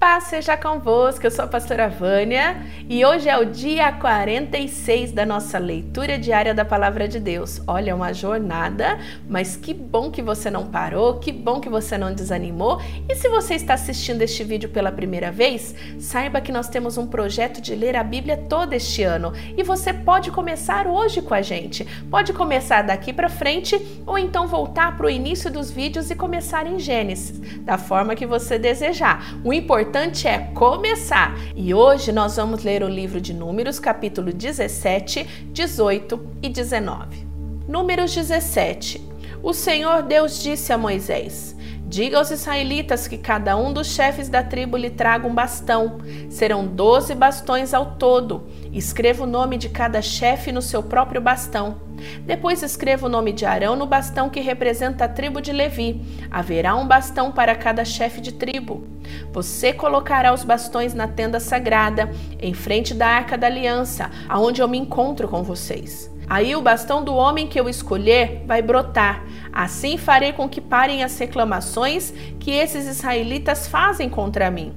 Paz seja convosco, eu sou a pastora Vânia e hoje é o dia 46 da nossa leitura diária da Palavra de Deus. Olha, uma jornada, mas que bom que você não parou, que bom que você não desanimou. E se você está assistindo este vídeo pela primeira vez, saiba que nós temos um projeto de ler a Bíblia todo este ano e você pode começar hoje com a gente. Pode começar daqui para frente ou então voltar para o início dos vídeos e começar em Gênesis, da forma que você desejar. O importante importante é começar. E hoje nós vamos ler o livro de Números, capítulo 17, 18 e 19. Números 17. O Senhor Deus disse a Moisés: Diga aos israelitas que cada um dos chefes da tribo lhe traga um bastão. Serão doze bastões ao todo. Escreva o nome de cada chefe no seu próprio bastão. Depois escreva o nome de Arão no bastão que representa a tribo de Levi. Haverá um bastão para cada chefe de tribo. Você colocará os bastões na tenda sagrada, em frente da arca da aliança, aonde eu me encontro com vocês. Aí o bastão do homem que eu escolher vai brotar. Assim farei com que parem as reclamações que esses israelitas fazem contra mim.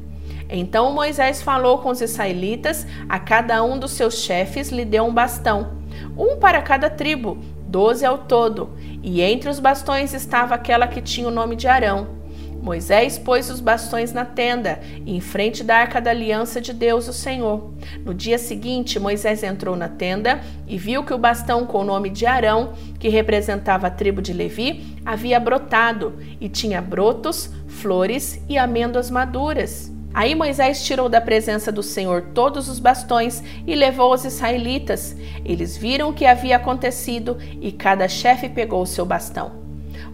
Então Moisés falou com os israelitas, a cada um dos seus chefes lhe deu um bastão, um para cada tribo, doze ao todo, e entre os bastões estava aquela que tinha o nome de Arão. Moisés pôs os bastões na tenda, em frente da arca da aliança de Deus, o Senhor. No dia seguinte, Moisés entrou na tenda e viu que o bastão com o nome de Arão, que representava a tribo de Levi, havia brotado e tinha brotos, flores e amêndoas maduras. Aí Moisés tirou da presença do Senhor todos os bastões e levou os israelitas. Eles viram o que havia acontecido e cada chefe pegou o seu bastão.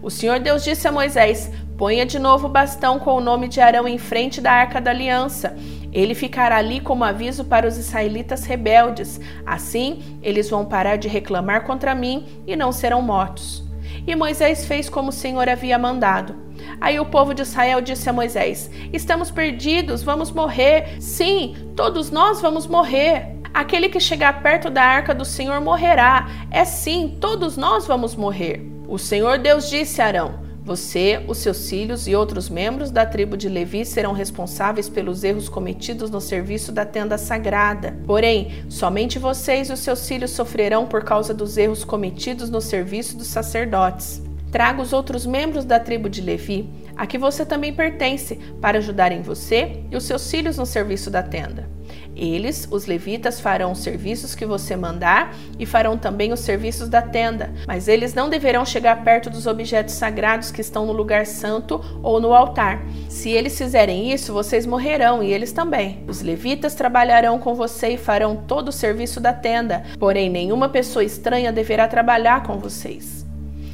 O Senhor Deus disse a Moisés: Ponha de novo o bastão com o nome de Arão em frente da arca da aliança. Ele ficará ali como aviso para os israelitas rebeldes. Assim, eles vão parar de reclamar contra mim e não serão mortos. E Moisés fez como o Senhor havia mandado. Aí o povo de Israel disse a Moisés: Estamos perdidos, vamos morrer. Sim, todos nós vamos morrer. Aquele que chegar perto da arca do Senhor morrerá. É sim, todos nós vamos morrer. O Senhor Deus disse a Arão: você, os seus filhos e outros membros da tribo de Levi serão responsáveis pelos erros cometidos no serviço da tenda sagrada. Porém, somente vocês e os seus filhos sofrerão por causa dos erros cometidos no serviço dos sacerdotes. Traga os outros membros da tribo de Levi, a que você também pertence, para ajudarem você e os seus filhos no serviço da tenda. Eles, os levitas, farão os serviços que você mandar e farão também os serviços da tenda, mas eles não deverão chegar perto dos objetos sagrados que estão no lugar santo ou no altar. Se eles fizerem isso, vocês morrerão e eles também. Os levitas trabalharão com você e farão todo o serviço da tenda, porém nenhuma pessoa estranha deverá trabalhar com vocês.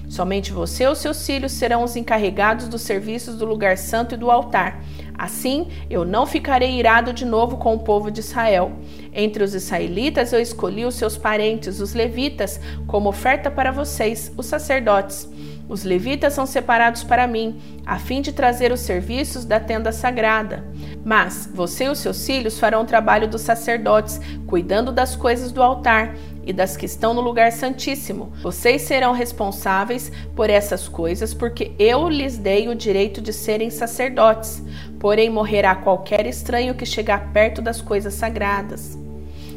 Somente você e os seus filhos serão os encarregados dos serviços do lugar santo e do altar. Assim, eu não ficarei irado de novo com o povo de Israel. Entre os israelitas eu escolhi os seus parentes, os levitas, como oferta para vocês, os sacerdotes. Os levitas são separados para mim, a fim de trazer os serviços da tenda sagrada. Mas você e os seus filhos farão o trabalho dos sacerdotes, cuidando das coisas do altar e das que estão no lugar santíssimo. Vocês serão responsáveis por essas coisas, porque eu lhes dei o direito de serem sacerdotes. Porém, morrerá qualquer estranho que chegar perto das coisas sagradas.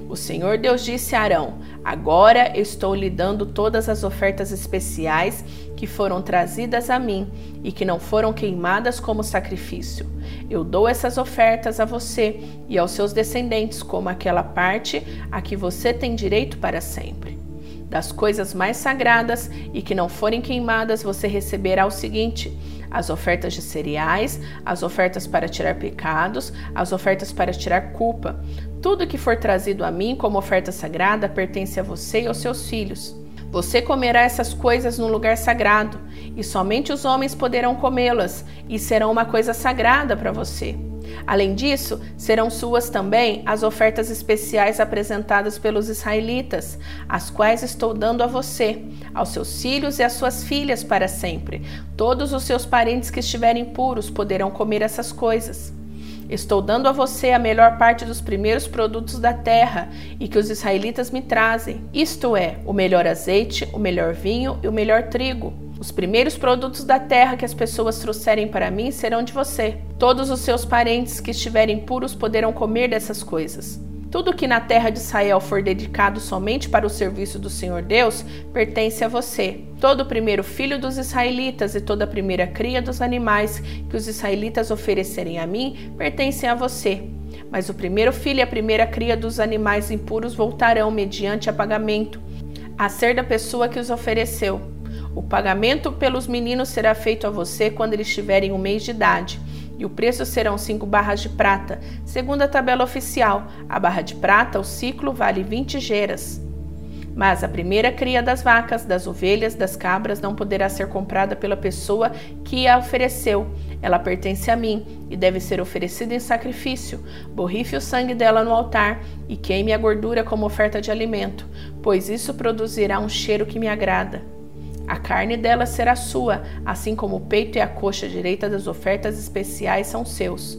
O Senhor Deus disse a Arão: Agora estou lhe dando todas as ofertas especiais que foram trazidas a mim e que não foram queimadas como sacrifício. Eu dou essas ofertas a você e aos seus descendentes como aquela parte a que você tem direito para sempre. Das coisas mais sagradas e que não forem queimadas, você receberá o seguinte: as ofertas de cereais, as ofertas para tirar pecados, as ofertas para tirar culpa. Tudo que for trazido a mim como oferta sagrada pertence a você e aos seus filhos. Você comerá essas coisas no lugar sagrado, e somente os homens poderão comê-las, e serão uma coisa sagrada para você. Além disso, serão suas também as ofertas especiais apresentadas pelos israelitas, as quais estou dando a você, aos seus filhos e às suas filhas para sempre. Todos os seus parentes que estiverem puros poderão comer essas coisas. Estou dando a você a melhor parte dos primeiros produtos da terra e que os israelitas me trazem, isto é, o melhor azeite, o melhor vinho e o melhor trigo. Os primeiros produtos da terra que as pessoas trouxerem para mim serão de você. Todos os seus parentes que estiverem puros poderão comer dessas coisas. Tudo que na terra de Israel for dedicado somente para o serviço do Senhor Deus pertence a você. Todo o primeiro filho dos israelitas e toda a primeira cria dos animais que os israelitas oferecerem a mim pertencem a você. Mas o primeiro filho e a primeira cria dos animais impuros voltarão mediante a pagamento, a ser da pessoa que os ofereceu. O pagamento pelos meninos será feito a você quando eles tiverem um mês de idade e o preço serão 5 barras de prata, segundo a tabela oficial. A barra de prata, o ciclo, vale 20 geras. Mas a primeira cria das vacas, das ovelhas, das cabras não poderá ser comprada pela pessoa que a ofereceu. Ela pertence a mim e deve ser oferecida em sacrifício. Borrife o sangue dela no altar e queime a gordura como oferta de alimento, pois isso produzirá um cheiro que me agrada. A carne dela será sua, assim como o peito e a coxa direita das ofertas especiais são seus.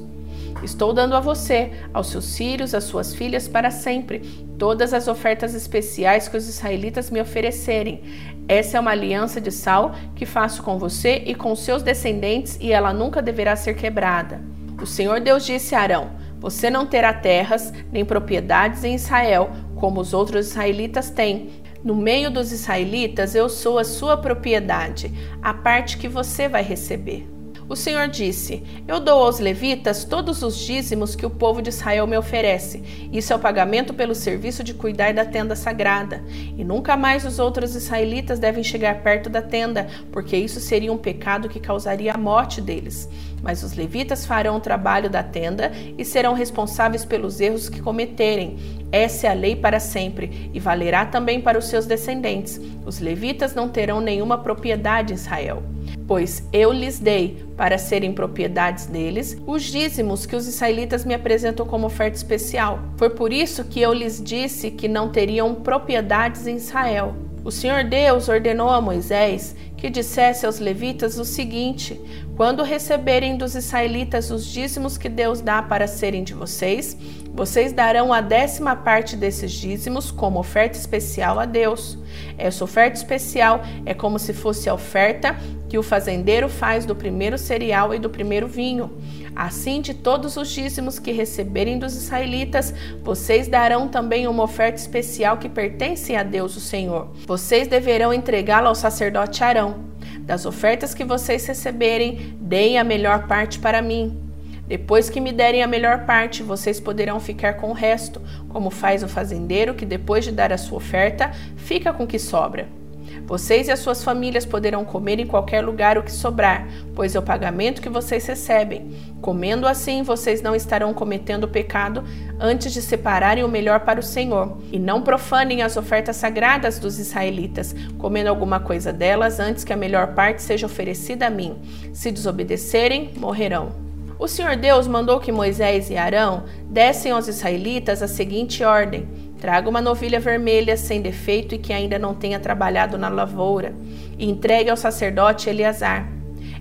Estou dando a você, aos seus filhos, às suas filhas para sempre, todas as ofertas especiais que os israelitas me oferecerem. Essa é uma aliança de sal que faço com você e com seus descendentes, e ela nunca deverá ser quebrada. O Senhor Deus disse a Arão: Você não terá terras nem propriedades em Israel, como os outros israelitas têm, no meio dos israelitas, eu sou a sua propriedade, a parte que você vai receber. O Senhor disse: Eu dou aos levitas todos os dízimos que o povo de Israel me oferece. Isso é o pagamento pelo serviço de cuidar da tenda sagrada. E nunca mais os outros israelitas devem chegar perto da tenda, porque isso seria um pecado que causaria a morte deles. Mas os levitas farão o trabalho da tenda e serão responsáveis pelos erros que cometerem. Essa é a lei para sempre e valerá também para os seus descendentes. Os levitas não terão nenhuma propriedade em Israel pois eu lhes dei para serem propriedades deles os dízimos que os israelitas me apresentam como oferta especial. Foi por isso que eu lhes disse que não teriam propriedades em Israel. O Senhor Deus ordenou a Moisés que dissesse aos levitas o seguinte: quando receberem dos israelitas os dízimos que Deus dá para serem de vocês, vocês darão a décima parte desses dízimos como oferta especial a Deus. Essa oferta especial é como se fosse a oferta que o fazendeiro faz do primeiro cereal e do primeiro vinho. Assim, de todos os dízimos que receberem dos israelitas, vocês darão também uma oferta especial que pertence a Deus, o Senhor. Vocês deverão entregá-la ao sacerdote Arão. Das ofertas que vocês receberem, deem a melhor parte para mim. Depois que me derem a melhor parte, vocês poderão ficar com o resto, como faz o fazendeiro que, depois de dar a sua oferta, fica com o que sobra. Vocês e as suas famílias poderão comer em qualquer lugar o que sobrar, pois é o pagamento que vocês recebem. Comendo assim, vocês não estarão cometendo pecado antes de separarem o melhor para o Senhor. E não profanem as ofertas sagradas dos israelitas, comendo alguma coisa delas antes que a melhor parte seja oferecida a mim. Se desobedecerem, morrerão. O Senhor Deus mandou que Moisés e Arão dessem aos israelitas a seguinte ordem: Traga uma novilha vermelha sem defeito e que ainda não tenha trabalhado na lavoura, e entregue ao sacerdote Eleazar.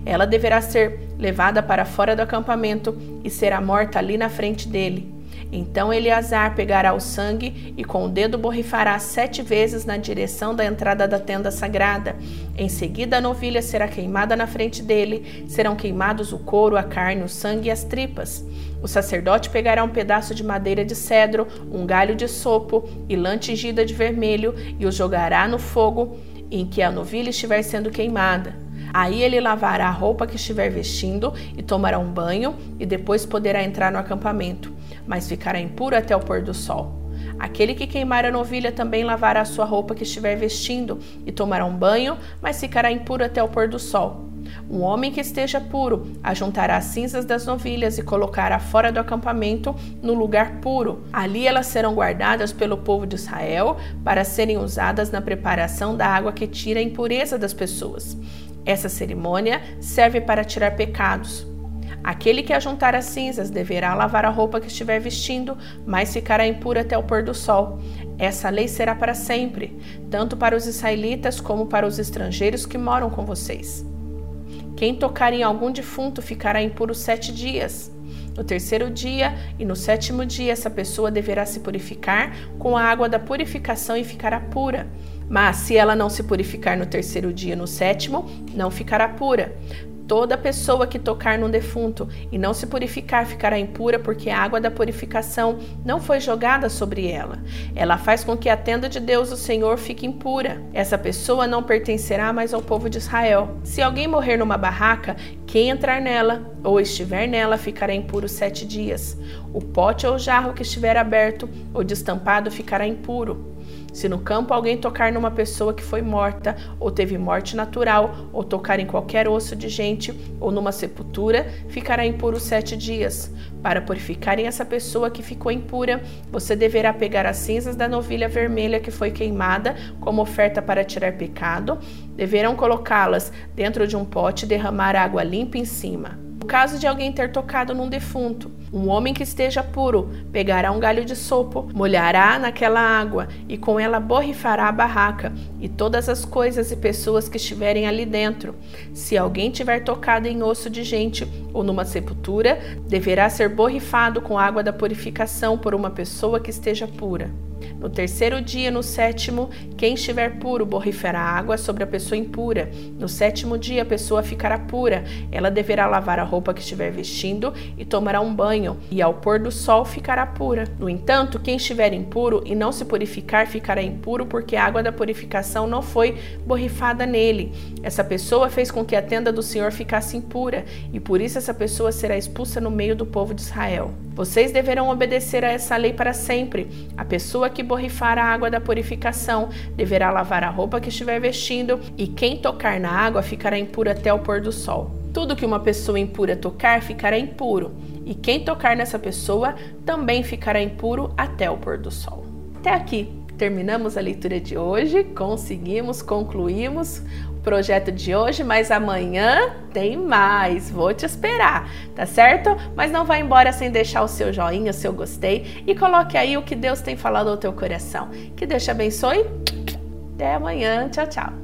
Ela deverá ser levada para fora do acampamento e será morta ali na frente dele. Então Eleazar pegará o sangue e com o dedo borrifará sete vezes na direção da entrada da tenda sagrada. Em seguida, a novilha será queimada na frente dele, serão queimados o couro, a carne, o sangue e as tripas. O sacerdote pegará um pedaço de madeira de cedro, um galho de sopo e lã tingida de vermelho e o jogará no fogo em que a novilha estiver sendo queimada. Aí ele lavará a roupa que estiver vestindo e tomará um banho, e depois poderá entrar no acampamento, mas ficará impuro até o pôr do sol. Aquele que queimar a novilha também lavará a sua roupa que estiver vestindo e tomará um banho, mas ficará impuro até o pôr do sol. Um homem que esteja puro ajuntará as cinzas das novilhas e colocará fora do acampamento no lugar puro. Ali elas serão guardadas pelo povo de Israel para serem usadas na preparação da água que tira a impureza das pessoas. Essa cerimônia serve para tirar pecados. Aquele que ajuntar as cinzas deverá lavar a roupa que estiver vestindo, mas ficará impuro até o pôr do sol. Essa lei será para sempre, tanto para os israelitas como para os estrangeiros que moram com vocês. Quem tocar em algum defunto ficará impuro sete dias. No terceiro dia e no sétimo dia, essa pessoa deverá se purificar com a água da purificação e ficará pura. Mas se ela não se purificar no terceiro dia e no sétimo, não ficará pura. Toda pessoa que tocar num defunto e não se purificar ficará impura, porque a água da purificação não foi jogada sobre ela. Ela faz com que a tenda de Deus, o Senhor, fique impura. Essa pessoa não pertencerá mais ao povo de Israel. Se alguém morrer numa barraca, quem entrar nela ou estiver nela ficará impuro sete dias. O pote ou jarro que estiver aberto ou destampado ficará impuro. Se no campo alguém tocar numa pessoa que foi morta, ou teve morte natural, ou tocar em qualquer osso de gente, ou numa sepultura, ficará impuro sete dias. Para purificarem essa pessoa que ficou impura, você deverá pegar as cinzas da novilha vermelha que foi queimada como oferta para tirar pecado, deverão colocá-las dentro de um pote e derramar água limpa em cima. Caso de alguém ter tocado num defunto, um homem que esteja puro pegará um galho de sopo, molhará naquela água e com ela borrifará a barraca e todas as coisas e pessoas que estiverem ali dentro. Se alguém tiver tocado em osso de gente ou numa sepultura, deverá ser borrifado com água da purificação por uma pessoa que esteja pura. No terceiro dia, no sétimo, quem estiver puro borrifará água sobre a pessoa impura. No sétimo dia, a pessoa ficará pura. Ela deverá lavar a roupa que estiver vestindo e tomará um banho, e ao pôr do sol ficará pura. No entanto, quem estiver impuro e não se purificar ficará impuro, porque a água da purificação não foi borrifada nele. Essa pessoa fez com que a tenda do Senhor ficasse impura, e por isso essa pessoa será expulsa no meio do povo de Israel. Vocês deverão obedecer a essa lei para sempre. A pessoa que borrifar a água da purificação deverá lavar a roupa que estiver vestindo, e quem tocar na água ficará impuro até o pôr do sol. Tudo que uma pessoa impura tocar ficará impuro, e quem tocar nessa pessoa também ficará impuro até o pôr do sol. Até aqui terminamos a leitura de hoje, conseguimos, concluímos projeto de hoje, mas amanhã tem mais. Vou te esperar, tá certo? Mas não vá embora sem deixar o seu joinha, o seu gostei e coloque aí o que Deus tem falado ao teu coração. Que Deus te abençoe. Até amanhã. Tchau, tchau.